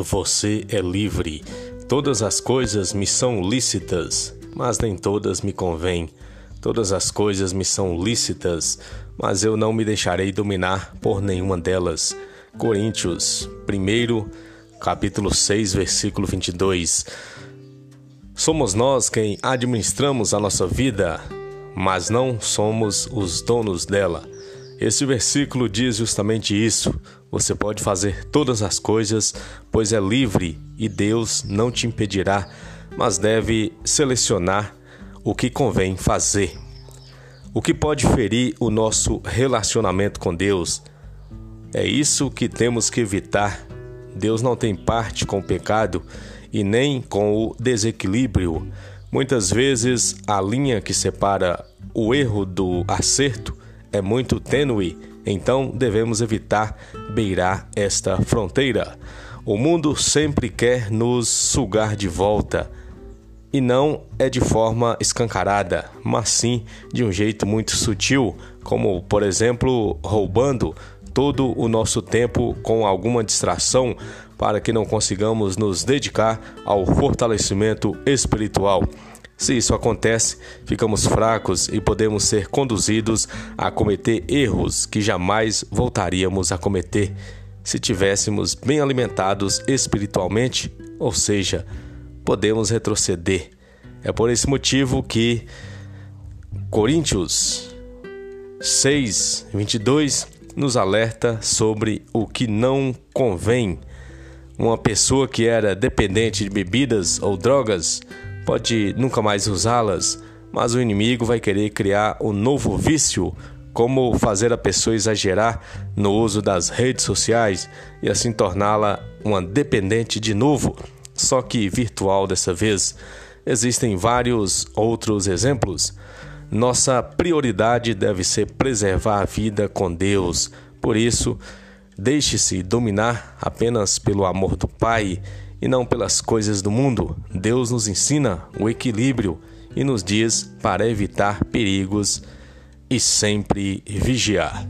você é livre. Todas as coisas me são lícitas, mas nem todas me convêm. Todas as coisas me são lícitas, mas eu não me deixarei dominar por nenhuma delas. Coríntios, 1, capítulo 6, versículo 22. Somos nós quem administramos a nossa vida, mas não somos os donos dela. Esse versículo diz justamente isso. Você pode fazer todas as coisas, pois é livre e Deus não te impedirá, mas deve selecionar o que convém fazer. O que pode ferir o nosso relacionamento com Deus? É isso que temos que evitar. Deus não tem parte com o pecado e nem com o desequilíbrio. Muitas vezes a linha que separa o erro do acerto é muito tênue, então devemos evitar beirar esta fronteira. O mundo sempre quer nos sugar de volta. E não é de forma escancarada, mas sim de um jeito muito sutil, como, por exemplo, roubando todo o nosso tempo com alguma distração para que não consigamos nos dedicar ao fortalecimento espiritual. Se isso acontece, ficamos fracos e podemos ser conduzidos a cometer erros que jamais voltaríamos a cometer se tivéssemos bem alimentados espiritualmente, ou seja, podemos retroceder. É por esse motivo que Coríntios 6, 22 nos alerta sobre o que não convém. Uma pessoa que era dependente de bebidas ou drogas pode nunca mais usá-las, mas o inimigo vai querer criar um novo vício, como fazer a pessoa exagerar no uso das redes sociais e assim torná-la uma dependente de novo, só que virtual dessa vez. Existem vários outros exemplos. Nossa prioridade deve ser preservar a vida com Deus. Por isso, deixe-se dominar apenas pelo amor do Pai e não pelas coisas do mundo. Deus nos ensina o equilíbrio e nos diz para evitar perigos e sempre vigiar.